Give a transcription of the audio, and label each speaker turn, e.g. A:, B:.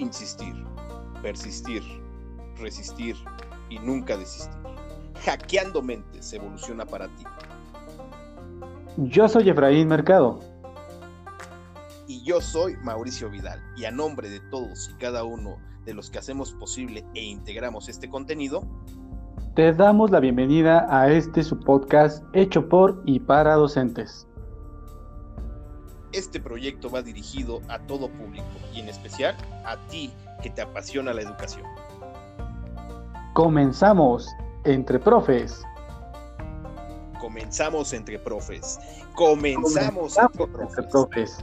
A: insistir, persistir, resistir y nunca desistir. Hackeando mentes evoluciona para ti.
B: Yo soy Efraín Mercado.
A: Y yo soy Mauricio Vidal. Y a nombre de todos y cada uno de los que hacemos posible e integramos este contenido,
B: te damos la bienvenida a este su podcast hecho por y para docentes.
A: Este proyecto va dirigido a todo público y en especial a ti que te apasiona la educación.
B: Comenzamos entre profes.
A: Comenzamos entre profes. Comenzamos, entre profes.